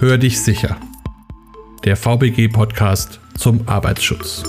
Hör dich sicher. Der VBG-Podcast zum Arbeitsschutz.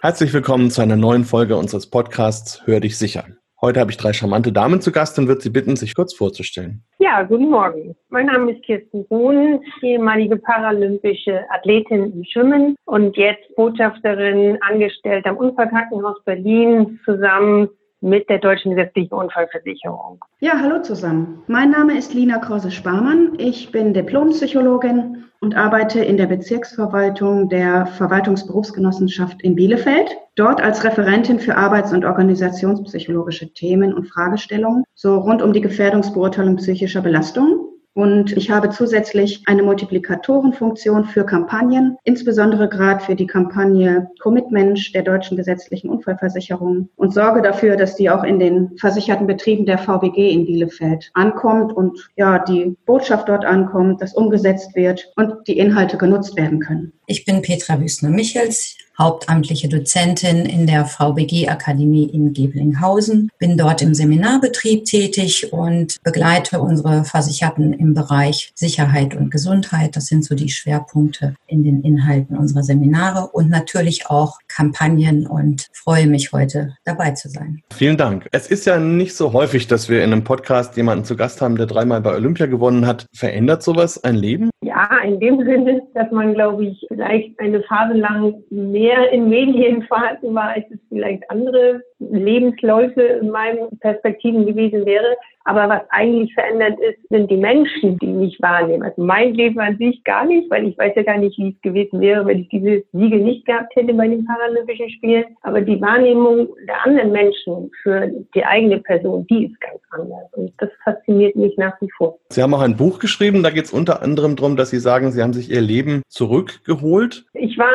Herzlich willkommen zu einer neuen Folge unseres Podcasts Hör dich sicher. Heute habe ich drei charmante Damen zu Gast und würde Sie bitten, sich kurz vorzustellen. Ja, guten Morgen. Mein Name ist Kirsten Brun, ehemalige paralympische Athletin im Schwimmen und jetzt Botschafterin angestellt am Unfallkrankenhaus Berlin zusammen mit der Deutschen Gesetzlichen Unfallversicherung. Ja, hallo zusammen. Mein Name ist Lina Krause-Sparmann. Ich bin Diplompsychologin und arbeite in der Bezirksverwaltung der Verwaltungsberufsgenossenschaft in Bielefeld. Dort als Referentin für Arbeits- und Organisationspsychologische Themen und Fragestellungen, so rund um die Gefährdungsbeurteilung psychischer Belastungen. Und ich habe zusätzlich eine Multiplikatorenfunktion für Kampagnen, insbesondere gerade für die Kampagne Commitment der deutschen gesetzlichen Unfallversicherung und sorge dafür, dass die auch in den versicherten Betrieben der VBG in Bielefeld ankommt und ja, die Botschaft dort ankommt, dass umgesetzt wird und die Inhalte genutzt werden können. Ich bin Petra Wüstner-Michels hauptamtliche Dozentin in der VBG-Akademie in Geblinghausen, bin dort im Seminarbetrieb tätig und begleite unsere Versicherten im Bereich Sicherheit und Gesundheit. Das sind so die Schwerpunkte in den Inhalten unserer Seminare und natürlich auch Kampagnen und freue mich heute dabei zu sein. Vielen Dank. Es ist ja nicht so häufig, dass wir in einem Podcast jemanden zu Gast haben, der dreimal bei Olympia gewonnen hat. Verändert sowas ein Leben? Ja, in dem Sinne, dass man, glaube ich, vielleicht eine Phase lang mehr in Medien vorhanden war, als es vielleicht andere Lebensläufe in meinen Perspektiven gewesen wäre. Aber was eigentlich verändert ist, sind die Menschen, die mich wahrnehmen. Also mein Leben an sich gar nicht, weil ich weiß ja gar nicht, wie es gewesen wäre, wenn ich diese Siege nicht gehabt hätte bei den Paralympischen Spielen. Aber die Wahrnehmung der anderen Menschen für die eigene Person, die ist ganz anders. Und das fasziniert mich nach wie vor. Sie haben auch ein Buch geschrieben, da geht es unter anderem darum, dass Sie sagen, Sie haben sich Ihr Leben zurückgeholt. Ich war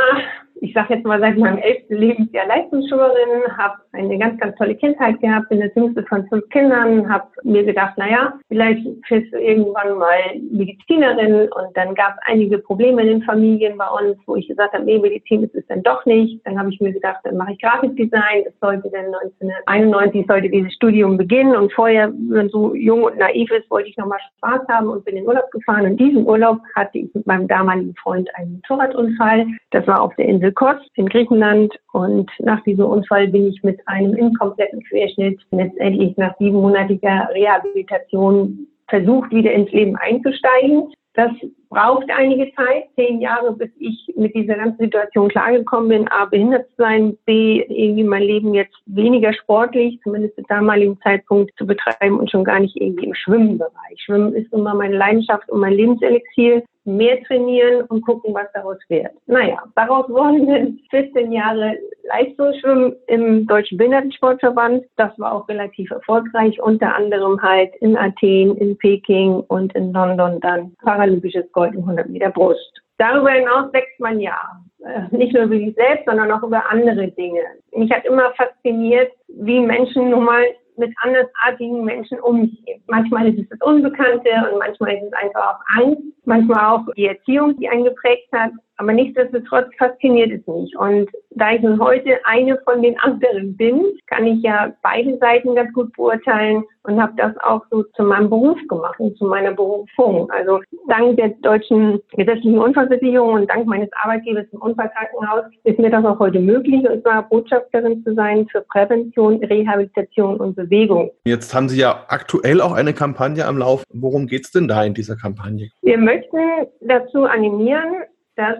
ich sage jetzt mal, seit meinem elften Lebensjahr Leistungsschülerin, habe eine ganz, ganz tolle Kindheit gehabt, bin das jüngste von fünf Kindern, habe mir gedacht, naja, vielleicht wirst du irgendwann mal Medizinerin und dann gab es einige Probleme in den Familien bei uns, wo ich gesagt habe, nee, Medizin ist es dann doch nicht. Dann habe ich mir gedacht, dann mache ich Grafikdesign. Es sollte dann 1991 sollte dieses Studium beginnen und vorher, wenn man so jung und naiv ist, wollte ich nochmal Spaß haben und bin in Urlaub gefahren. In diesem Urlaub hatte ich mit meinem damaligen Freund einen Motorradunfall. Das war auf der Insel Kos in Griechenland und nach diesem Unfall bin ich mit einem inkompletten Querschnitt letztendlich nach siebenmonatiger Rehabilitation versucht, wieder ins Leben einzusteigen. Das braucht einige Zeit, zehn Jahre, bis ich mit dieser ganzen Situation klargekommen bin, A, behindert zu sein, B, irgendwie mein Leben jetzt weniger sportlich, zumindest zu damaligen Zeitpunkt zu betreiben und schon gar nicht irgendwie im Schwimmenbereich. Schwimmen ist immer meine Leidenschaft und mein Lebenselixier mehr trainieren und gucken, was daraus wird. Naja, daraus wurden dann 14 Jahre Leistungsschwimmen im Deutschen Behindertensportverband. Das war auch relativ erfolgreich, unter anderem halt in Athen, in Peking und in London dann Paralympisches Gold im 100 Meter Brust. Darüber hinaus wächst man ja. Äh, nicht nur über sich selbst, sondern auch über andere Dinge. Mich hat immer fasziniert, wie Menschen nun mal mit andersartigen Menschen umgehen. Manchmal ist es das Unbekannte und manchmal ist es einfach auch Angst, manchmal auch die Erziehung, die einen geprägt hat. Aber nichtsdestotrotz fasziniert es mich. Und da ich nun heute eine von den anderen bin, kann ich ja beide Seiten ganz gut beurteilen und habe das auch so zu meinem Beruf gemacht und zu meiner Berufung. Also dank der deutschen gesetzlichen Unfallversicherung und dank meines Arbeitgebers im Unfallkrankenhaus ist mir das auch heute möglich, und zwar Botschafterin zu sein für Prävention, Rehabilitation und Bewegung. Jetzt haben Sie ja aktuell auch eine Kampagne am Lauf. Worum geht es denn da in dieser Kampagne? Wir möchten dazu animieren, dass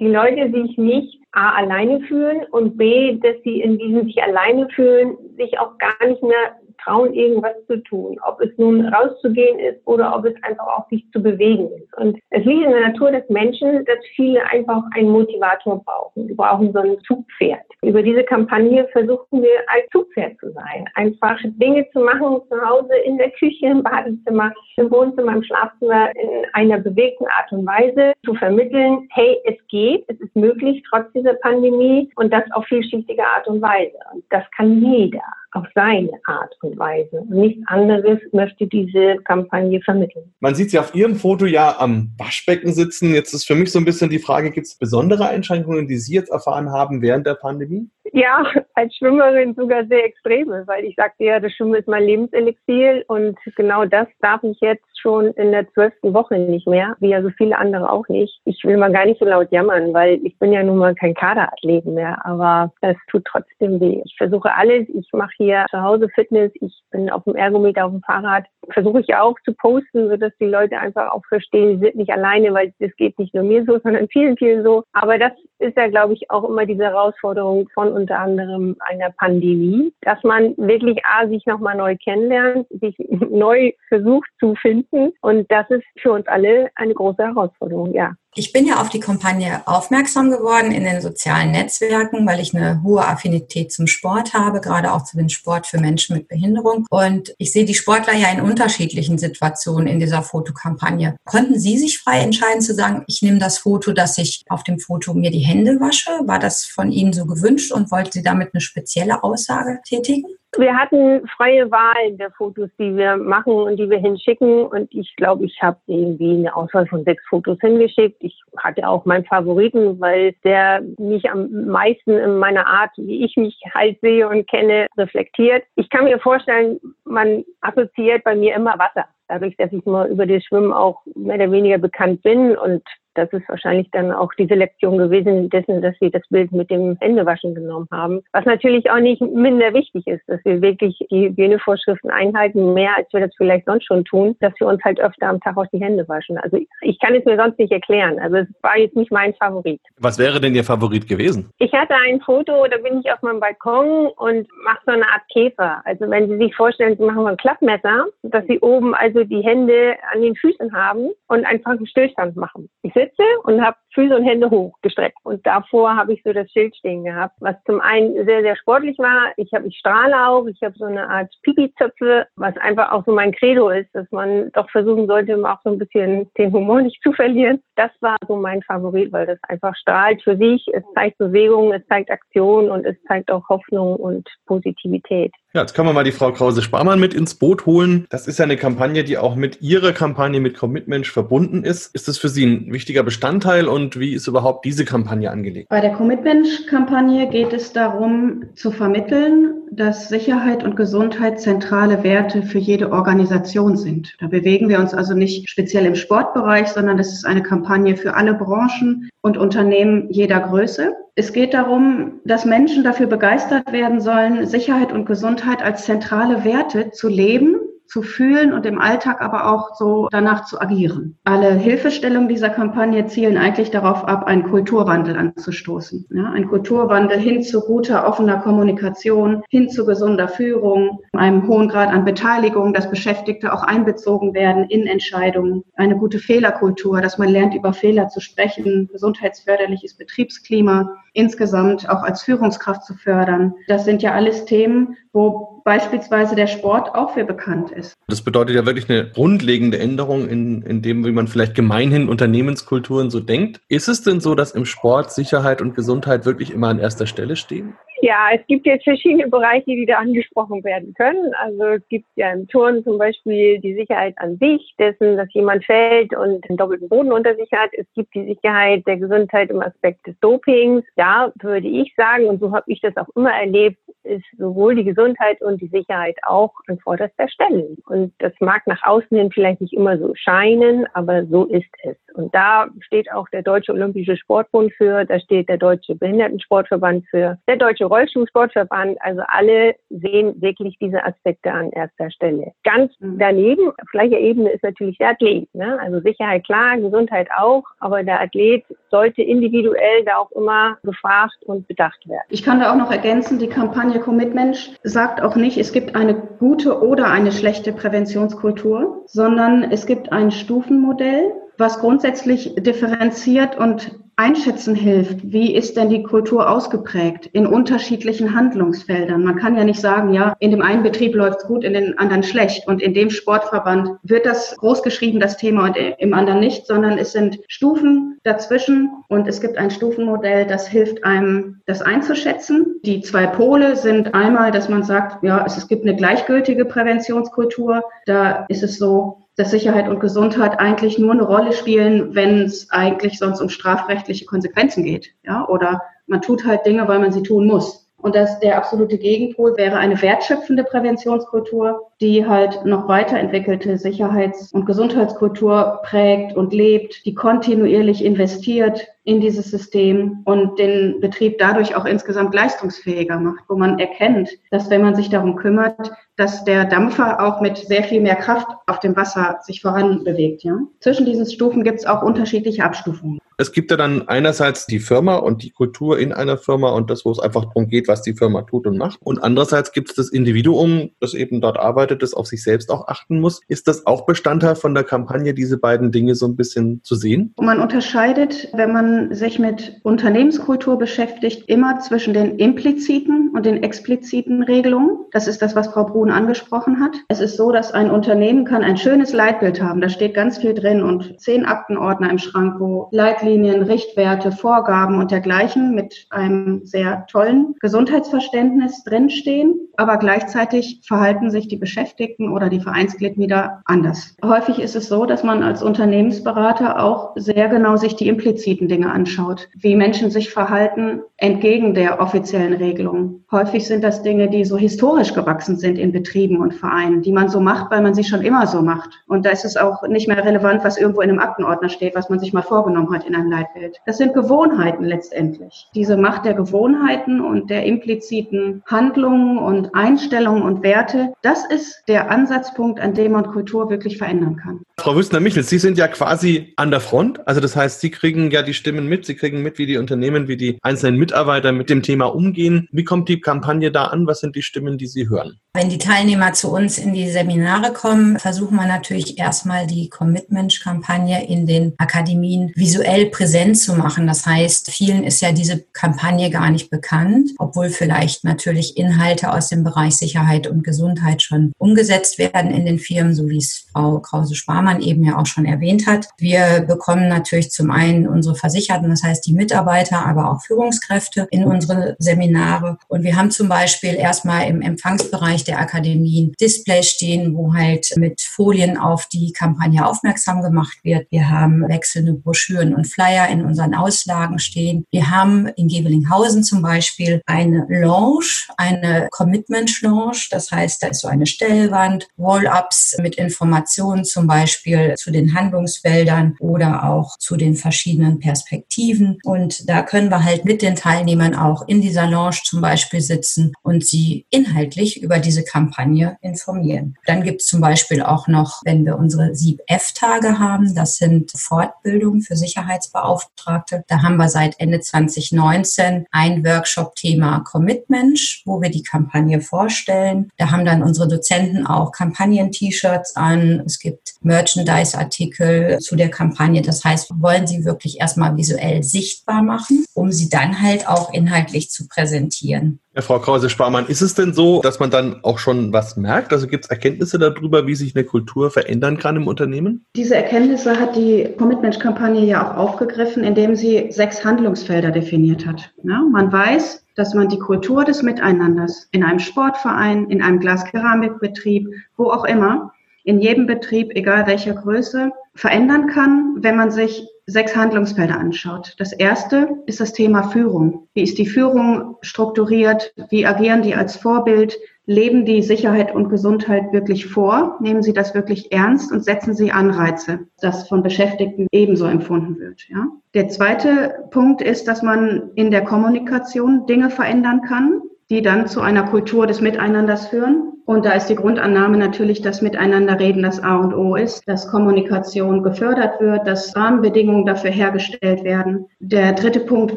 die Leute sich nicht A alleine fühlen und B, dass sie in diesem sich alleine fühlen, sich auch gar nicht mehr trauen, irgendwas zu tun. Ob es nun rauszugehen ist oder ob es einfach auch sich zu bewegen ist. Und es liegt in der Natur des Menschen, dass viele einfach einen Motivator brauchen. Sie brauchen so ein Zugpferd. Über diese Kampagne versuchen wir als Zugpferd zu sein. Einfach Dinge zu machen zu Hause, in der Küche, im Badezimmer, im Wohnzimmer, im Schlafzimmer in einer bewegten Art und Weise zu vermitteln, hey, es geht, es ist möglich trotz dieser Pandemie und das auf vielschichtige Art und Weise. Und das kann jeder auf seine Art und Weise. Und nichts anderes möchte diese Kampagne vermitteln. Man sieht sie auf Ihrem Foto ja am Waschbecken sitzen. Jetzt ist für mich so ein bisschen die Frage, gibt es besondere Einschränkungen, die Sie jetzt erfahren haben während der Pandemie? Ja, als Schwimmerin sogar sehr extreme, weil ich sagte ja, das Schwimmen ist mein Lebenselixier und genau das darf ich jetzt schon in der zwölften Woche nicht mehr, wie ja so viele andere auch nicht. Ich will mal gar nicht so laut jammern, weil ich bin ja nun mal kein Kaderathlet mehr, aber es tut trotzdem weh. Ich versuche alles. Ich mache hier zu Hause Fitness. Ich bin auf dem Ergometer auf dem Fahrrad. Versuche ich auch zu posten, sodass die Leute einfach auch verstehen, sie sind nicht alleine, weil das geht nicht nur mir so, sondern vielen, vielen so. Aber das ist ja, glaube ich, auch immer diese Herausforderung von unter anderem einer Pandemie, dass man wirklich A, sich nochmal neu kennenlernt, sich neu versucht zu finden. Und das ist für uns alle eine große Herausforderung, ja. Ich bin ja auf die Kampagne aufmerksam geworden in den sozialen Netzwerken, weil ich eine hohe Affinität zum Sport habe, gerade auch zu dem Sport für Menschen mit Behinderung. Und ich sehe die Sportler ja in unterschiedlichen Situationen in dieser Fotokampagne. Konnten Sie sich frei entscheiden zu sagen, ich nehme das Foto, dass ich auf dem Foto mir die Hände wasche? War das von Ihnen so gewünscht und wollten Sie damit eine spezielle Aussage tätigen? Wir hatten freie Wahl der Fotos, die wir machen und die wir hinschicken. Und ich glaube, ich habe irgendwie eine Auswahl von sechs Fotos hingeschickt. Ich hatte auch meinen Favoriten, weil der mich am meisten in meiner Art, wie ich mich halt sehe und kenne, reflektiert. Ich kann mir vorstellen, man assoziiert bei mir immer Wasser dadurch, dass ich mal über das Schwimmen auch mehr oder weniger bekannt bin und das ist wahrscheinlich dann auch die Selektion gewesen dessen, dass wir das Bild mit dem Händewaschen genommen haben. Was natürlich auch nicht minder wichtig ist, dass wir wirklich die Hygienevorschriften einhalten, mehr als wir das vielleicht sonst schon tun, dass wir uns halt öfter am Tag auch die Hände waschen. Also ich kann es mir sonst nicht erklären. Also es war jetzt nicht mein Favorit. Was wäre denn Ihr Favorit gewesen? Ich hatte ein Foto, da bin ich auf meinem Balkon und mache so eine Art Käfer. Also wenn Sie sich vorstellen, Sie machen ein Klappmesser, dass Sie oben also die Hände an den Füßen haben und einfach einen Stillstand machen. Ich sitze und habe Füße und Hände hochgestreckt. Und davor habe ich so das Schild stehen gehabt, was zum einen sehr, sehr sportlich war. Ich habe, ich strahle auch, ich habe so eine Art Pipi-Zöpfe, was einfach auch so mein Credo ist, dass man doch versuchen sollte, auch so ein bisschen den Humor nicht zu verlieren. Das war so mein Favorit, weil das einfach strahlt für sich. Es zeigt Bewegung, es zeigt Aktion und es zeigt auch Hoffnung und Positivität. Ja, jetzt können wir mal die Frau Krause-Sparmann mit ins Boot holen. Das ist ja eine Kampagne, die auch mit Ihrer Kampagne mit Commitment verbunden ist. Ist das für Sie ein wichtiger Bestandteil und wie ist überhaupt diese Kampagne angelegt? Bei der Commitment-Kampagne geht es darum, zu vermitteln, dass Sicherheit und Gesundheit zentrale Werte für jede Organisation sind. Da bewegen wir uns also nicht speziell im Sportbereich, sondern das ist eine Kampagne für alle Branchen und Unternehmen jeder Größe. Es geht darum, dass Menschen dafür begeistert werden sollen, Sicherheit und Gesundheit als zentrale Werte zu leben zu fühlen und im Alltag aber auch so danach zu agieren. Alle Hilfestellungen dieser Kampagne zielen eigentlich darauf ab, einen Kulturwandel anzustoßen. Ja, ein Kulturwandel hin zu guter, offener Kommunikation, hin zu gesunder Führung, einem hohen Grad an Beteiligung, dass Beschäftigte auch einbezogen werden in Entscheidungen, eine gute Fehlerkultur, dass man lernt, über Fehler zu sprechen, gesundheitsförderliches Betriebsklima, insgesamt auch als Führungskraft zu fördern. Das sind ja alles Themen, wo beispielsweise der Sport auch für bekannt ist. Das bedeutet ja wirklich eine grundlegende Änderung in, in dem, wie man vielleicht gemeinhin Unternehmenskulturen so denkt. Ist es denn so, dass im Sport Sicherheit und Gesundheit wirklich immer an erster Stelle stehen? Ja, es gibt jetzt verschiedene Bereiche, die da angesprochen werden können. Also es gibt ja im Turn zum Beispiel die Sicherheit an sich, dessen, dass jemand fällt und einen doppelten Boden unter sich hat. Es gibt die Sicherheit der Gesundheit im Aspekt des Dopings. Da würde ich sagen, und so habe ich das auch immer erlebt, ist sowohl die Gesundheit und die Sicherheit auch an vorderster Stelle. Und das mag nach außen hin vielleicht nicht immer so scheinen, aber so ist es. Und da steht auch der Deutsche Olympische Sportbund für, da steht der Deutsche Behindertensportverband für, der Deutsche Rollstuhlsportverband, also alle sehen wirklich diese Aspekte an erster Stelle. Ganz mhm. daneben, auf gleicher Ebene ist natürlich der Athlet. Ne? Also Sicherheit klar, Gesundheit auch, aber der Athlet sollte individuell da auch immer gefragt und bedacht werden. Ich kann da auch noch ergänzen, die Kampagne Commitment sagt auch nicht, es gibt eine gute oder eine schlechte Präventionskultur, sondern es gibt ein Stufenmodell, was grundsätzlich differenziert und einschätzen hilft, wie ist denn die Kultur ausgeprägt in unterschiedlichen Handlungsfeldern. Man kann ja nicht sagen, ja, in dem einen Betrieb läuft's gut, in den anderen schlecht und in dem Sportverband wird das großgeschrieben, das Thema und im anderen nicht, sondern es sind Stufen dazwischen und es gibt ein Stufenmodell, das hilft einem, das einzuschätzen. Die zwei Pole sind einmal, dass man sagt, ja, es, es gibt eine gleichgültige Präventionskultur. Da ist es so, dass Sicherheit und Gesundheit eigentlich nur eine Rolle spielen, wenn es eigentlich sonst um strafrechtliche Konsequenzen geht. Ja? Oder man tut halt Dinge, weil man sie tun muss. Und das, der absolute Gegenpol wäre eine wertschöpfende Präventionskultur, die halt noch weiterentwickelte Sicherheits- und Gesundheitskultur prägt und lebt, die kontinuierlich investiert in dieses System und den Betrieb dadurch auch insgesamt leistungsfähiger macht, wo man erkennt, dass wenn man sich darum kümmert, dass der Dampfer auch mit sehr viel mehr Kraft auf dem Wasser sich voranbewegt. Ja? Zwischen diesen Stufen gibt es auch unterschiedliche Abstufungen. Es gibt ja dann einerseits die Firma und die Kultur in einer Firma und das, wo es einfach darum geht, was die Firma tut und macht. Und andererseits gibt es das Individuum, das eben dort arbeitet, das auf sich selbst auch achten muss. Ist das auch Bestandteil von der Kampagne, diese beiden Dinge so ein bisschen zu sehen? Man unterscheidet, wenn man sich mit Unternehmenskultur beschäftigt, immer zwischen den impliziten und den expliziten Regelungen. Das ist das, was Frau Brun angesprochen hat. Es ist so, dass ein Unternehmen kann ein schönes Leitbild haben. Da steht ganz viel drin und zehn Aktenordner im Schrank, wo Leitlinien Leitlinien, Richtwerte, Vorgaben und dergleichen mit einem sehr tollen Gesundheitsverständnis drinstehen, aber gleichzeitig verhalten sich die Beschäftigten oder die Vereinsgliedmitglieder anders. Häufig ist es so, dass man als Unternehmensberater auch sehr genau sich die impliziten Dinge anschaut, wie Menschen sich verhalten entgegen der offiziellen Regelung. Häufig sind das Dinge, die so historisch gewachsen sind in Betrieben und Vereinen, die man so macht, weil man sie schon immer so macht. Und da ist es auch nicht mehr relevant, was irgendwo in einem Aktenordner steht, was man sich mal vorgenommen hat in in einem Leitbild. Das sind Gewohnheiten letztendlich. Diese Macht der Gewohnheiten und der impliziten Handlungen und Einstellungen und Werte, das ist der Ansatzpunkt, an dem man Kultur wirklich verändern kann. Frau Wüstner-Michel, Sie sind ja quasi an der Front. Also das heißt, Sie kriegen ja die Stimmen mit, Sie kriegen mit, wie die Unternehmen, wie die einzelnen Mitarbeiter mit dem Thema umgehen. Wie kommt die Kampagne da an? Was sind die Stimmen, die Sie hören? Wenn die Teilnehmer zu uns in die Seminare kommen, versuchen wir natürlich erstmal die Commitment-Kampagne in den Akademien visuell präsent zu machen. Das heißt, vielen ist ja diese Kampagne gar nicht bekannt, obwohl vielleicht natürlich Inhalte aus dem Bereich Sicherheit und Gesundheit schon umgesetzt werden in den Firmen, so wie es Frau Krause-Sparmann eben ja auch schon erwähnt hat. Wir bekommen natürlich zum einen unsere Versicherten, das heißt die Mitarbeiter, aber auch Führungskräfte in unsere Seminare. Und wir haben zum Beispiel erstmal im Empfangsbereich der Akademien Display stehen, wo halt mit Folien auf die Kampagne aufmerksam gemacht wird. Wir haben wechselnde Broschüren und Flyer in unseren Auslagen stehen. Wir haben in Gevelinghausen zum Beispiel eine Lounge, eine Commitment Lounge. Das heißt, da ist so eine Stellwand, Wall-Ups mit Informationen zum Beispiel zu den Handlungsfeldern oder auch zu den verschiedenen Perspektiven. Und da können wir halt mit den Teilnehmern auch in dieser Lounge zum Beispiel sitzen und sie inhaltlich über diese diese Kampagne informieren. Dann gibt es zum Beispiel auch noch, wenn wir unsere Sieb-F-Tage haben, das sind Fortbildungen für Sicherheitsbeauftragte. Da haben wir seit Ende 2019 ein Workshop-Thema Commitment, wo wir die Kampagne vorstellen. Da haben dann unsere Dozenten auch Kampagnen-T-Shirts an. Es gibt Merchandise-Artikel zu der Kampagne. Das heißt, wollen sie wirklich erstmal visuell sichtbar machen, um sie dann halt auch inhaltlich zu präsentieren. Ja, Frau Krause-Sparmann, ist es denn so, dass man dann auch schon was merkt? Also gibt es Erkenntnisse darüber, wie sich eine Kultur verändern kann im Unternehmen? Diese Erkenntnisse hat die Commitment-Kampagne ja auch aufgegriffen, indem sie sechs Handlungsfelder definiert hat. Ja, man weiß, dass man die Kultur des Miteinanders in einem Sportverein, in einem Glaskeramikbetrieb, wo auch immer, in jedem Betrieb, egal welcher Größe, verändern kann, wenn man sich sechs Handlungsfelder anschaut. Das erste ist das Thema Führung. Wie ist die Führung strukturiert? Wie agieren die als Vorbild? Leben die Sicherheit und Gesundheit wirklich vor? Nehmen sie das wirklich ernst und setzen sie Anreize, das von Beschäftigten ebenso empfunden wird? Ja? Der zweite Punkt ist, dass man in der Kommunikation Dinge verändern kann, die dann zu einer Kultur des Miteinanders führen. Und da ist die Grundannahme natürlich, dass Miteinanderreden das A und O ist, dass Kommunikation gefördert wird, dass Rahmenbedingungen dafür hergestellt werden. Der dritte Punkt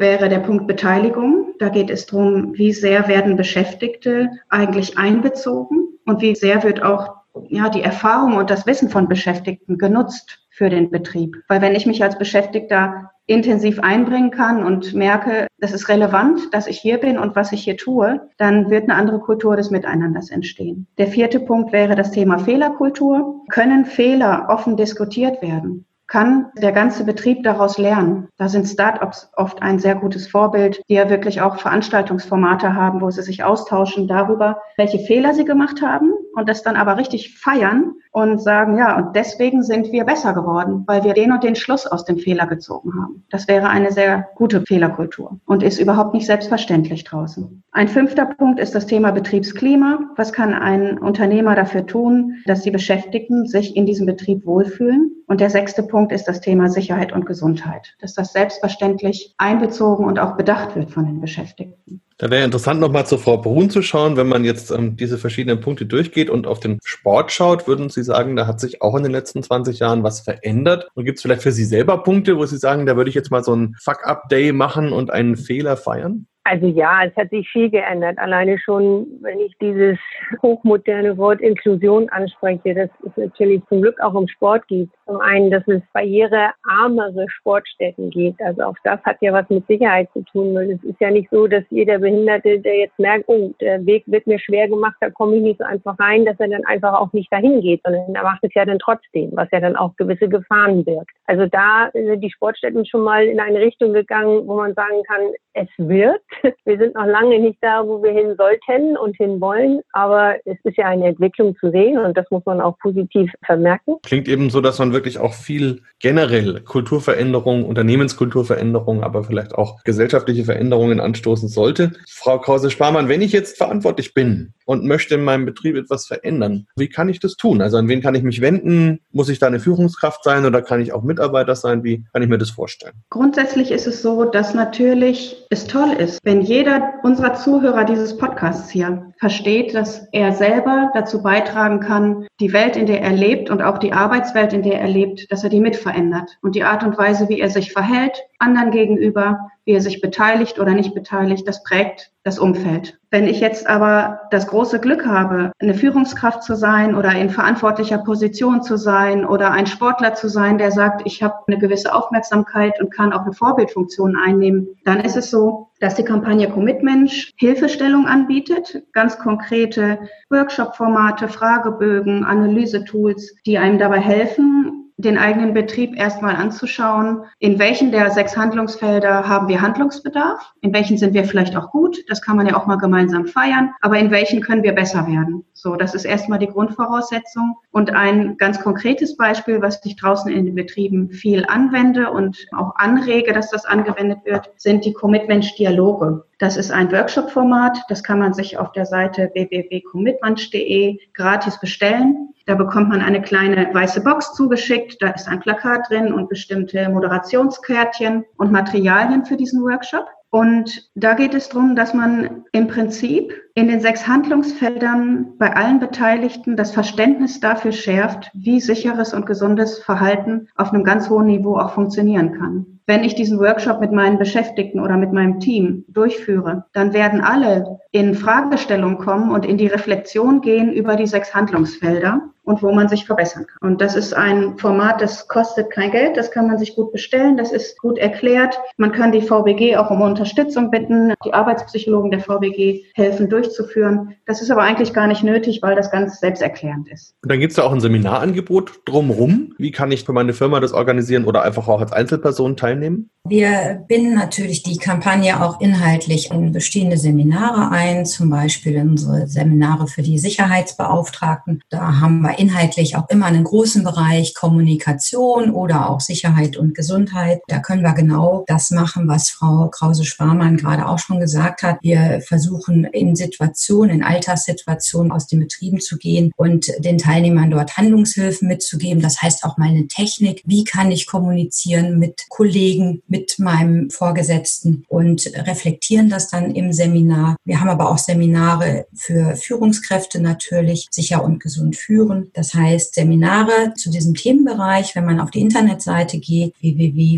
wäre der Punkt Beteiligung. Da geht es darum, wie sehr werden Beschäftigte eigentlich einbezogen und wie sehr wird auch ja, die Erfahrung und das Wissen von Beschäftigten genutzt für den Betrieb. Weil wenn ich mich als Beschäftigter intensiv einbringen kann und merke, das ist relevant, dass ich hier bin und was ich hier tue, dann wird eine andere Kultur des Miteinanders entstehen. Der vierte Punkt wäre das Thema Fehlerkultur. Können Fehler offen diskutiert werden? kann der ganze Betrieb daraus lernen. Da sind Startups oft ein sehr gutes Vorbild, die ja wirklich auch Veranstaltungsformate haben, wo sie sich austauschen darüber, welche Fehler sie gemacht haben und das dann aber richtig feiern und sagen, ja, und deswegen sind wir besser geworden, weil wir den und den Schluss aus dem Fehler gezogen haben. Das wäre eine sehr gute Fehlerkultur und ist überhaupt nicht selbstverständlich draußen. Ein fünfter Punkt ist das Thema Betriebsklima. Was kann ein Unternehmer dafür tun, dass die Beschäftigten sich in diesem Betrieb wohlfühlen? Und der sechste Punkt ist das Thema Sicherheit und Gesundheit, dass das selbstverständlich einbezogen und auch bedacht wird von den Beschäftigten. Da wäre interessant, nochmal zur Frau Brun zu schauen, wenn man jetzt ähm, diese verschiedenen Punkte durchgeht und auf den Sport schaut, würden Sie sagen, da hat sich auch in den letzten 20 Jahren was verändert? Und gibt es vielleicht für Sie selber Punkte, wo Sie sagen, da würde ich jetzt mal so ein Fuck-up-Day machen und einen Fehler feiern? Also ja, es hat sich viel geändert. Alleine schon, wenn ich dieses hochmoderne Wort Inklusion anspreche, das es natürlich zum Glück auch im Sport gibt. Zum einen, dass es barrierearmere Sportstätten gibt. Also auch das hat ja was mit Sicherheit zu tun, weil es ist ja nicht so, dass jeder Behinderte, der jetzt merkt, oh, der Weg wird mir schwer gemacht, da komme ich nicht so einfach rein, dass er dann einfach auch nicht dahin geht, sondern er macht es ja dann trotzdem, was ja dann auch gewisse Gefahren birgt. Also da sind die Sportstätten schon mal in eine Richtung gegangen, wo man sagen kann, es wird. Wir sind noch lange nicht da, wo wir hin sollten und hin wollen, aber es ist ja eine Entwicklung zu sehen und das muss man auch positiv vermerken. Klingt eben so, dass man wirklich auch viel generell Kulturveränderungen, Unternehmenskulturveränderungen, aber vielleicht auch gesellschaftliche Veränderungen anstoßen sollte. Frau Krause-Sparmann, wenn ich jetzt verantwortlich bin und möchte in meinem Betrieb etwas verändern, wie kann ich das tun? Also an wen kann ich mich wenden? Muss ich da eine Führungskraft sein oder kann ich auch Mitarbeiter sein? Wie kann ich mir das vorstellen? Grundsätzlich ist es so, dass natürlich es toll ist, wenn jeder unserer Zuhörer dieses Podcasts hier versteht, dass er selber dazu beitragen kann, die Welt, in der er lebt und auch die Arbeitswelt, in der er lebt, dass er die mitverändert. Und die Art und Weise, wie er sich verhält, anderen gegenüber, wie er sich beteiligt oder nicht beteiligt, das prägt das Umfeld. Wenn ich jetzt aber das große Glück habe, eine Führungskraft zu sein oder in verantwortlicher Position zu sein oder ein Sportler zu sein, der sagt, ich habe eine gewisse Aufmerksamkeit und kann auch eine Vorbildfunktion einnehmen, dann ist es so, dass die Kampagne Commitmensch Hilfestellung anbietet, ganz konkrete Workshop-Formate, Fragebögen, Analysetools, die einem dabei helfen, den eigenen Betrieb erstmal anzuschauen, in welchen der sechs Handlungsfelder haben wir Handlungsbedarf, in welchen sind wir vielleicht auch gut, das kann man ja auch mal gemeinsam feiern, aber in welchen können wir besser werden. So, das ist erstmal die Grundvoraussetzung. Und ein ganz konkretes Beispiel, was ich draußen in den Betrieben viel anwende und auch anrege, dass das angewendet wird, sind die Commitment-Dialoge. Das ist ein Workshop-Format, das kann man sich auf der Seite www.commitment.de gratis bestellen. Da bekommt man eine kleine weiße Box zugeschickt. Da ist ein Plakat drin und bestimmte Moderationskärtchen und Materialien für diesen Workshop. Und da geht es darum, dass man im Prinzip in den sechs Handlungsfeldern bei allen Beteiligten das Verständnis dafür schärft, wie sicheres und gesundes Verhalten auf einem ganz hohen Niveau auch funktionieren kann. Wenn ich diesen Workshop mit meinen Beschäftigten oder mit meinem Team durchführe, dann werden alle in Fragestellung kommen und in die Reflexion gehen über die sechs Handlungsfelder und wo man sich verbessern kann. Und das ist ein Format, das kostet kein Geld, das kann man sich gut bestellen, das ist gut erklärt. Man kann die VBG auch um Unterstützung bitten. Die Arbeitspsychologen der VBG helfen durchzuführen. Das ist aber eigentlich gar nicht nötig, weil das ganz selbsterklärend ist. Und dann gibt es da auch ein Seminarangebot drumherum. Wie kann ich für meine Firma das organisieren oder einfach auch als Einzelperson teilnehmen? Wir binden natürlich die Kampagne auch inhaltlich in bestehende Seminare ein, zum Beispiel unsere Seminare für die Sicherheitsbeauftragten. Da haben wir inhaltlich auch immer einen großen Bereich Kommunikation oder auch Sicherheit und Gesundheit. Da können wir genau das machen, was Frau Krause-Sparmann gerade auch schon gesagt hat. Wir versuchen in Situationen, in Alltagssituationen aus den Betrieben zu gehen und den Teilnehmern dort Handlungshilfen mitzugeben. Das heißt auch meine Technik. Wie kann ich kommunizieren mit Kollegen, mit meinem Vorgesetzten und reflektieren das dann im Seminar. Wir haben aber auch Seminare für Führungskräfte natürlich, sicher und gesund führen. Das heißt, Seminare zu diesem Themenbereich, wenn man auf die Internetseite geht, www.vbg.de,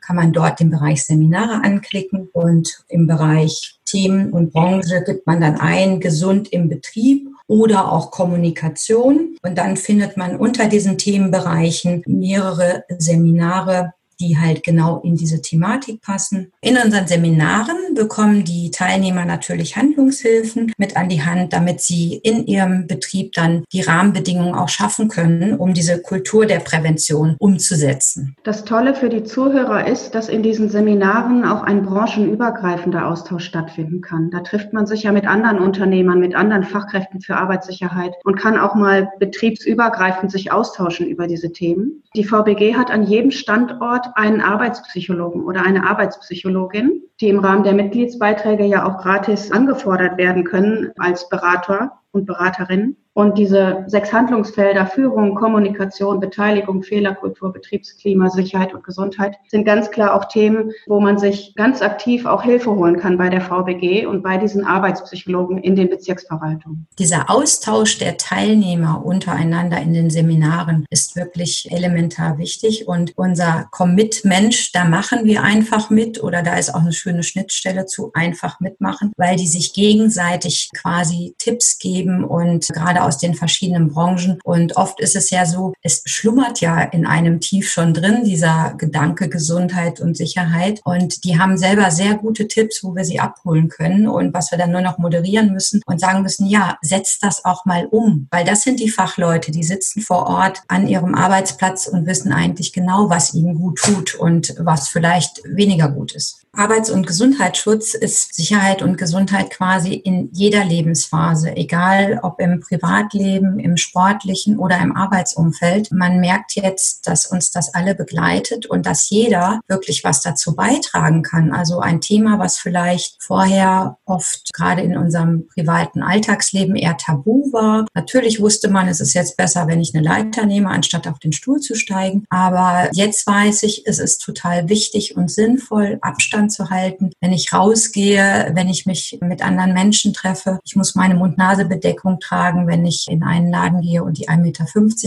kann man dort den Bereich Seminare anklicken und im Bereich Themen und Branche gibt man dann ein, gesund im Betrieb oder auch Kommunikation. Und dann findet man unter diesen Themenbereichen mehrere Seminare, die halt genau in diese Thematik passen. In unseren Seminaren bekommen die Teilnehmer natürlich Handlungshilfen mit an die Hand, damit sie in ihrem Betrieb dann die Rahmenbedingungen auch schaffen können, um diese Kultur der Prävention umzusetzen. Das Tolle für die Zuhörer ist, dass in diesen Seminaren auch ein branchenübergreifender Austausch stattfinden kann. Da trifft man sich ja mit anderen Unternehmern, mit anderen Fachkräften für Arbeitssicherheit und kann auch mal betriebsübergreifend sich austauschen über diese Themen. Die VBG hat an jedem Standort einen Arbeitspsychologen oder eine Arbeitspsychologin, die im Rahmen der Mitgliedsbeiträge ja auch gratis angefordert werden können als Berater und Beraterin. Und diese sechs Handlungsfelder Führung, Kommunikation, Beteiligung, Fehlerkultur, Betriebsklima, Sicherheit und Gesundheit sind ganz klar auch Themen, wo man sich ganz aktiv auch Hilfe holen kann bei der VBG und bei diesen Arbeitspsychologen in den Bezirksverwaltungen. Dieser Austausch der Teilnehmer untereinander in den Seminaren ist wirklich elementar wichtig und unser Commit-Mensch, da machen wir einfach mit oder da ist auch eine schöne Schnittstelle zu einfach mitmachen, weil die sich gegenseitig quasi Tipps geben und gerade aus den verschiedenen Branchen. Und oft ist es ja so, es schlummert ja in einem Tief schon drin, dieser Gedanke Gesundheit und Sicherheit. Und die haben selber sehr gute Tipps, wo wir sie abholen können und was wir dann nur noch moderieren müssen und sagen müssen, ja, setzt das auch mal um, weil das sind die Fachleute, die sitzen vor Ort an ihrem Arbeitsplatz und wissen eigentlich genau, was ihnen gut tut und was vielleicht weniger gut ist. Arbeits- und Gesundheitsschutz ist Sicherheit und Gesundheit quasi in jeder Lebensphase, egal ob im Privatleben, im sportlichen oder im Arbeitsumfeld. Man merkt jetzt, dass uns das alle begleitet und dass jeder wirklich was dazu beitragen kann. Also ein Thema, was vielleicht vorher oft gerade in unserem privaten Alltagsleben eher tabu war. Natürlich wusste man, es ist jetzt besser, wenn ich eine Leiter nehme, anstatt auf den Stuhl zu steigen. Aber jetzt weiß ich, es ist total wichtig und sinnvoll, Abstand Abstand zu halten, wenn ich rausgehe, wenn ich mich mit anderen Menschen treffe. Ich muss meine Mund-Nase-Bedeckung tragen, wenn ich in einen Laden gehe und die 1,50 Meter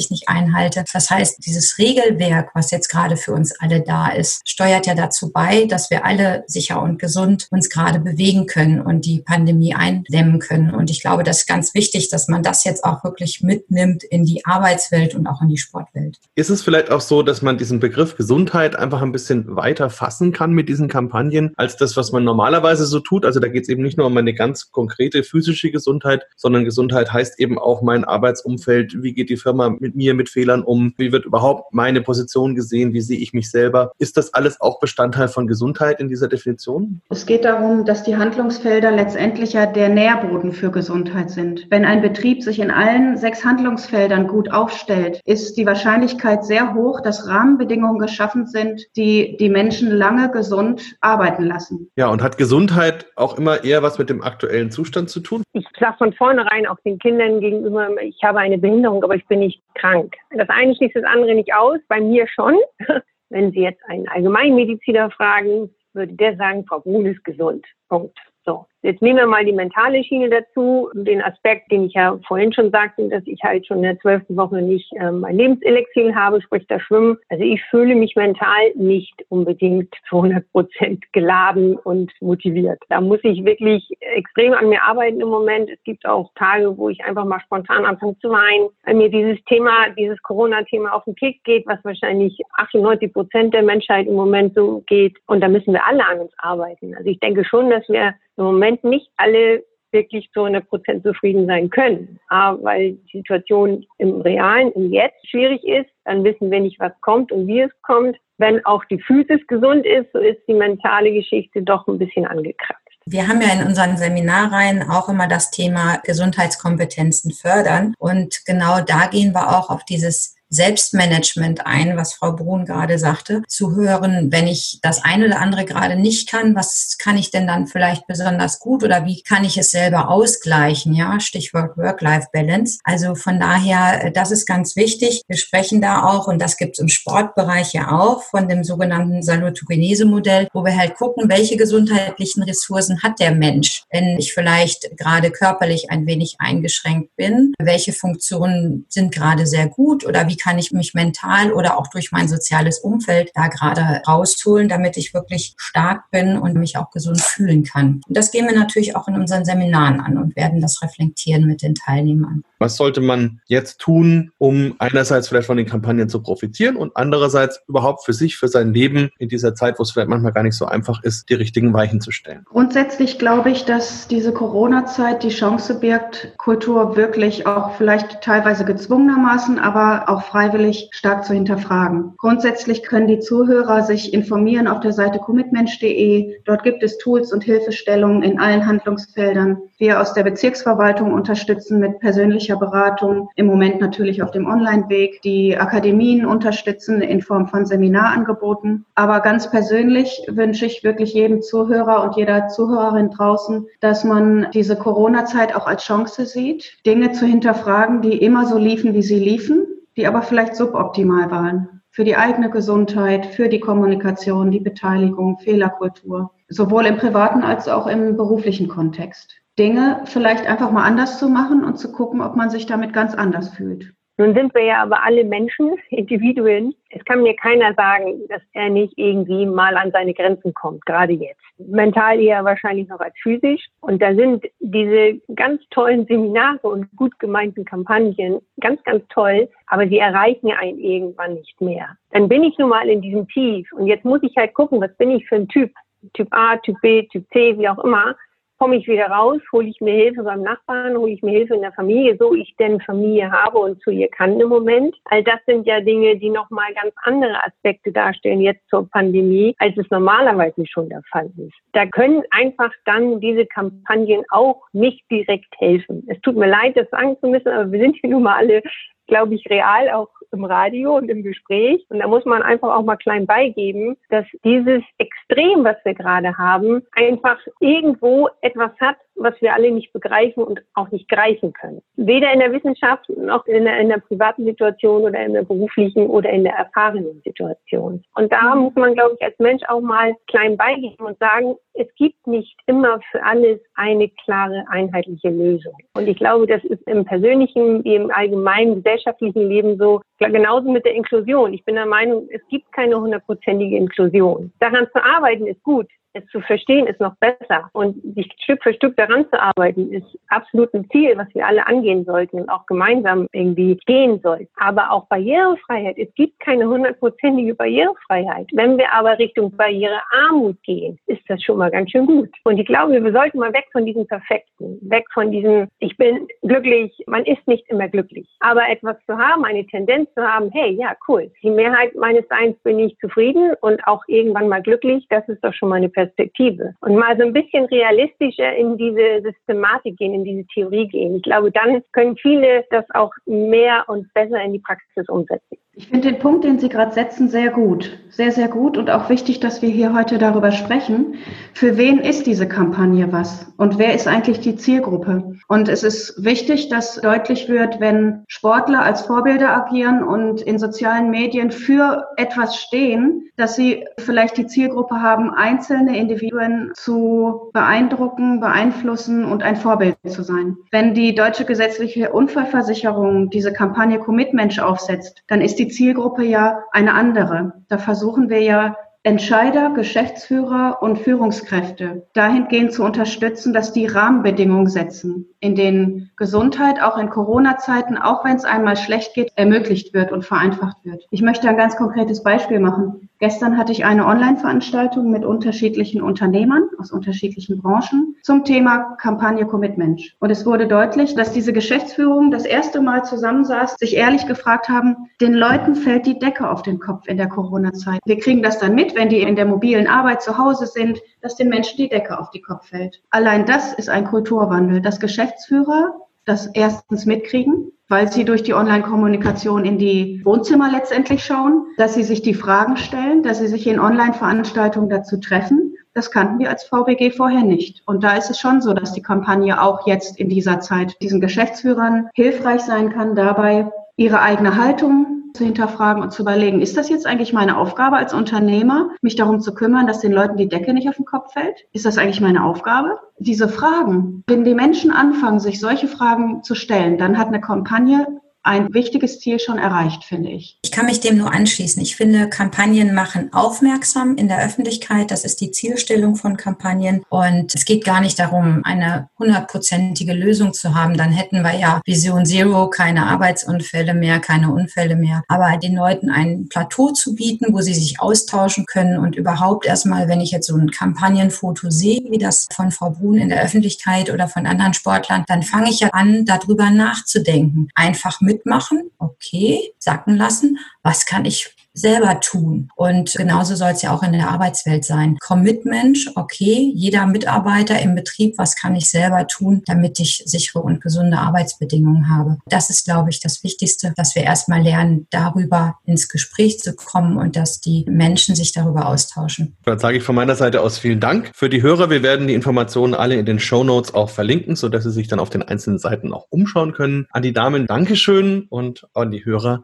nicht einhalte. Das heißt, dieses Regelwerk, was jetzt gerade für uns alle da ist, steuert ja dazu bei, dass wir alle sicher und gesund uns gerade bewegen können und die Pandemie eindämmen können. Und ich glaube, das ist ganz wichtig, dass man das jetzt auch wirklich mitnimmt in die Arbeitswelt und auch in die Sportwelt. Ist es vielleicht auch so, dass man diesen Begriff Gesundheit einfach ein bisschen weiter fassen kann mit diesen Kampagnen? Kampagnen als das, was man normalerweise so tut. Also da geht es eben nicht nur um eine ganz konkrete physische Gesundheit, sondern Gesundheit heißt eben auch mein Arbeitsumfeld. Wie geht die Firma mit mir, mit Fehlern um? Wie wird überhaupt meine Position gesehen? Wie sehe ich mich selber? Ist das alles auch Bestandteil von Gesundheit in dieser Definition? Es geht darum, dass die Handlungsfelder letztendlich ja der Nährboden für Gesundheit sind. Wenn ein Betrieb sich in allen sechs Handlungsfeldern gut aufstellt, ist die Wahrscheinlichkeit sehr hoch, dass Rahmenbedingungen geschaffen sind, die die Menschen lange gesund arbeiten arbeiten lassen. Ja, und hat Gesundheit auch immer eher was mit dem aktuellen Zustand zu tun? Ich sage von vornherein auch den Kindern gegenüber, ich habe eine Behinderung, aber ich bin nicht krank. Das eine schließt das andere nicht aus, bei mir schon. Wenn Sie jetzt einen Allgemeinmediziner fragen, würde der sagen, Frau Brun ist gesund. Punkt. So. Jetzt nehmen wir mal die mentale Schiene dazu, den Aspekt, den ich ja vorhin schon sagte, dass ich halt schon in der zwölften Woche nicht ähm, mein Lebenselixier habe, sprich das Schwimmen. Also ich fühle mich mental nicht unbedingt zu 100 Prozent geladen und motiviert. Da muss ich wirklich extrem an mir arbeiten im Moment. Es gibt auch Tage, wo ich einfach mal spontan anfange zu weinen, weil mir dieses Thema, dieses Corona-Thema auf den Kick geht, was wahrscheinlich 98 Prozent der Menschheit im Moment so geht. Und da müssen wir alle an uns arbeiten. Also ich denke schon, dass wir im Moment nicht alle wirklich zu 100 Prozent zufrieden sein können. Aber weil die Situation im Realen, im Jetzt schwierig ist, dann wissen wir nicht, was kommt und wie es kommt. Wenn auch die Physis gesund ist, so ist die mentale Geschichte doch ein bisschen angekratzt. Wir haben ja in unseren Seminarreihen auch immer das Thema Gesundheitskompetenzen fördern. Und genau da gehen wir auch auf dieses Selbstmanagement ein, was Frau Brun gerade sagte, zu hören, wenn ich das eine oder andere gerade nicht kann, was kann ich denn dann vielleicht besonders gut oder wie kann ich es selber ausgleichen? Ja, Stichwort Work-Life-Balance. Also von daher, das ist ganz wichtig. Wir sprechen da auch, und das gibt es im Sportbereich ja auch, von dem sogenannten Salutogenese-Modell, wo wir halt gucken, welche gesundheitlichen Ressourcen hat der Mensch, wenn ich vielleicht gerade körperlich ein wenig eingeschränkt bin, welche Funktionen sind gerade sehr gut oder wie wie kann ich mich mental oder auch durch mein soziales Umfeld da gerade rausholen, damit ich wirklich stark bin und mich auch gesund fühlen kann. Und das gehen wir natürlich auch in unseren Seminaren an und werden das reflektieren mit den Teilnehmern. Was sollte man jetzt tun, um einerseits vielleicht von den Kampagnen zu profitieren und andererseits überhaupt für sich, für sein Leben in dieser Zeit, wo es vielleicht manchmal gar nicht so einfach ist, die richtigen Weichen zu stellen? Grundsätzlich glaube ich, dass diese Corona-Zeit die Chance birgt, Kultur wirklich auch vielleicht teilweise gezwungenermaßen, aber auch freiwillig stark zu hinterfragen. Grundsätzlich können die Zuhörer sich informieren auf der Seite commitmensch.de. Dort gibt es Tools und Hilfestellungen in allen Handlungsfeldern. Wir aus der Bezirksverwaltung unterstützen mit persönlicher Beratung, im Moment natürlich auf dem Online-Weg. Die Akademien unterstützen in Form von Seminarangeboten. Aber ganz persönlich wünsche ich wirklich jedem Zuhörer und jeder Zuhörerin draußen, dass man diese Corona-Zeit auch als Chance sieht, Dinge zu hinterfragen, die immer so liefen, wie sie liefen, die aber vielleicht suboptimal waren für die eigene Gesundheit, für die Kommunikation, die Beteiligung, Fehlerkultur, sowohl im privaten als auch im beruflichen Kontext. Dinge vielleicht einfach mal anders zu machen und zu gucken, ob man sich damit ganz anders fühlt. Nun sind wir ja aber alle Menschen, Individuen. Es kann mir keiner sagen, dass er nicht irgendwie mal an seine Grenzen kommt, gerade jetzt. Mental eher wahrscheinlich noch als physisch. Und da sind diese ganz tollen Seminare und gut gemeinten Kampagnen ganz, ganz toll, aber sie erreichen einen irgendwann nicht mehr. Dann bin ich nun mal in diesem Tief und jetzt muss ich halt gucken, was bin ich für ein Typ? Typ A, Typ B, Typ C, wie auch immer komme ich wieder raus, hole ich mir Hilfe beim Nachbarn, hole ich mir Hilfe in der Familie, so ich denn Familie habe und zu ihr kann im Moment. All das sind ja Dinge, die nochmal ganz andere Aspekte darstellen jetzt zur Pandemie, als es normalerweise schon der Fall ist. Da können einfach dann diese Kampagnen auch nicht direkt helfen. Es tut mir leid, das sagen zu müssen, aber wir sind hier nun mal alle glaube ich, real auch im Radio und im Gespräch. Und da muss man einfach auch mal klein beigeben, dass dieses Extrem, was wir gerade haben, einfach irgendwo etwas hat, was wir alle nicht begreifen und auch nicht greifen können. Weder in der Wissenschaft noch in der, in der privaten Situation oder in der beruflichen oder in der erfahrenen Situation. Und da muss man, glaube ich, als Mensch auch mal klein beigeben und sagen, es gibt nicht immer für alles eine klare, einheitliche Lösung. Und ich glaube, das ist im persönlichen wie im allgemeinen gesellschaftlichen Leben so, genauso mit der Inklusion. Ich bin der Meinung, es gibt keine hundertprozentige Inklusion. Daran zu arbeiten ist gut es zu verstehen ist noch besser. Und sich Stück für Stück daran zu arbeiten, ist absolut ein Ziel, was wir alle angehen sollten und auch gemeinsam irgendwie gehen sollten. Aber auch Barrierefreiheit. Es gibt keine hundertprozentige Barrierefreiheit. Wenn wir aber Richtung Barrierearmut gehen, ist das schon mal ganz schön gut. Und ich glaube, wir sollten mal weg von diesem Perfekten, weg von diesem, ich bin glücklich, man ist nicht immer glücklich. Aber etwas zu haben, eine Tendenz zu haben, hey, ja, cool. Die Mehrheit meines Seins bin ich zufrieden und auch irgendwann mal glücklich. Das ist doch schon mal eine Perspektive Perspektive und mal so ein bisschen realistischer in diese Systematik gehen, in diese Theorie gehen. Ich glaube, dann können viele das auch mehr und besser in die Praxis umsetzen. Ich finde den Punkt, den Sie gerade setzen, sehr gut. Sehr, sehr gut und auch wichtig, dass wir hier heute darüber sprechen. Für wen ist diese Kampagne was? Und wer ist eigentlich die Zielgruppe? Und es ist wichtig, dass deutlich wird, wenn Sportler als Vorbilder agieren und in sozialen Medien für etwas stehen, dass sie vielleicht die Zielgruppe haben, einzelne Individuen zu beeindrucken, beeinflussen und ein Vorbild zu sein. Wenn die deutsche gesetzliche Unfallversicherung diese Kampagne Commitment aufsetzt, dann ist die die Zielgruppe ja eine andere. Da versuchen wir ja Entscheider, Geschäftsführer und Führungskräfte dahingehend zu unterstützen, dass die Rahmenbedingungen setzen, in denen Gesundheit auch in Corona-Zeiten, auch wenn es einmal schlecht geht, ermöglicht wird und vereinfacht wird. Ich möchte ein ganz konkretes Beispiel machen. Gestern hatte ich eine Online-Veranstaltung mit unterschiedlichen Unternehmern aus unterschiedlichen Branchen zum Thema Kampagne Commitment. Und es wurde deutlich, dass diese Geschäftsführung das erste Mal zusammensaß, sich ehrlich gefragt haben, den Leuten fällt die Decke auf den Kopf in der Corona-Zeit. Wir kriegen das dann mit, wenn die in der mobilen Arbeit zu Hause sind, dass den Menschen die Decke auf die Kopf fällt. Allein das ist ein Kulturwandel, dass Geschäftsführer das erstens mitkriegen, weil sie durch die Online-Kommunikation in die Wohnzimmer letztendlich schauen, dass sie sich die Fragen stellen, dass sie sich in Online-Veranstaltungen dazu treffen. Das kannten wir als VBG vorher nicht. Und da ist es schon so, dass die Kampagne auch jetzt in dieser Zeit diesen Geschäftsführern hilfreich sein kann, dabei ihre eigene Haltung zu hinterfragen und zu überlegen, ist das jetzt eigentlich meine Aufgabe als Unternehmer, mich darum zu kümmern, dass den Leuten die Decke nicht auf den Kopf fällt? Ist das eigentlich meine Aufgabe? Diese Fragen, wenn die Menschen anfangen, sich solche Fragen zu stellen, dann hat eine Kampagne ein wichtiges Ziel schon erreicht, finde ich. Ich kann mich dem nur anschließen. Ich finde, Kampagnen machen aufmerksam in der Öffentlichkeit. Das ist die Zielstellung von Kampagnen. Und es geht gar nicht darum, eine hundertprozentige Lösung zu haben. Dann hätten wir ja Vision Zero, keine Arbeitsunfälle mehr, keine Unfälle mehr. Aber den Leuten ein Plateau zu bieten, wo sie sich austauschen können und überhaupt erstmal, wenn ich jetzt so ein Kampagnenfoto sehe, wie das von Frau Brun in der Öffentlichkeit oder von anderen Sportlern, dann fange ich ja an, darüber nachzudenken. Einfach mitmachen, okay, sacken lassen. Was kann ich selber tun. Und genauso soll es ja auch in der Arbeitswelt sein. Commitment, okay, jeder Mitarbeiter im Betrieb, was kann ich selber tun, damit ich sichere und gesunde Arbeitsbedingungen habe. Das ist, glaube ich, das Wichtigste, dass wir erstmal lernen, darüber ins Gespräch zu kommen und dass die Menschen sich darüber austauschen. Dann sage ich von meiner Seite aus vielen Dank für die Hörer. Wir werden die Informationen alle in den Show Notes auch verlinken, sodass Sie sich dann auf den einzelnen Seiten auch umschauen können. An die Damen Dankeschön und an die Hörer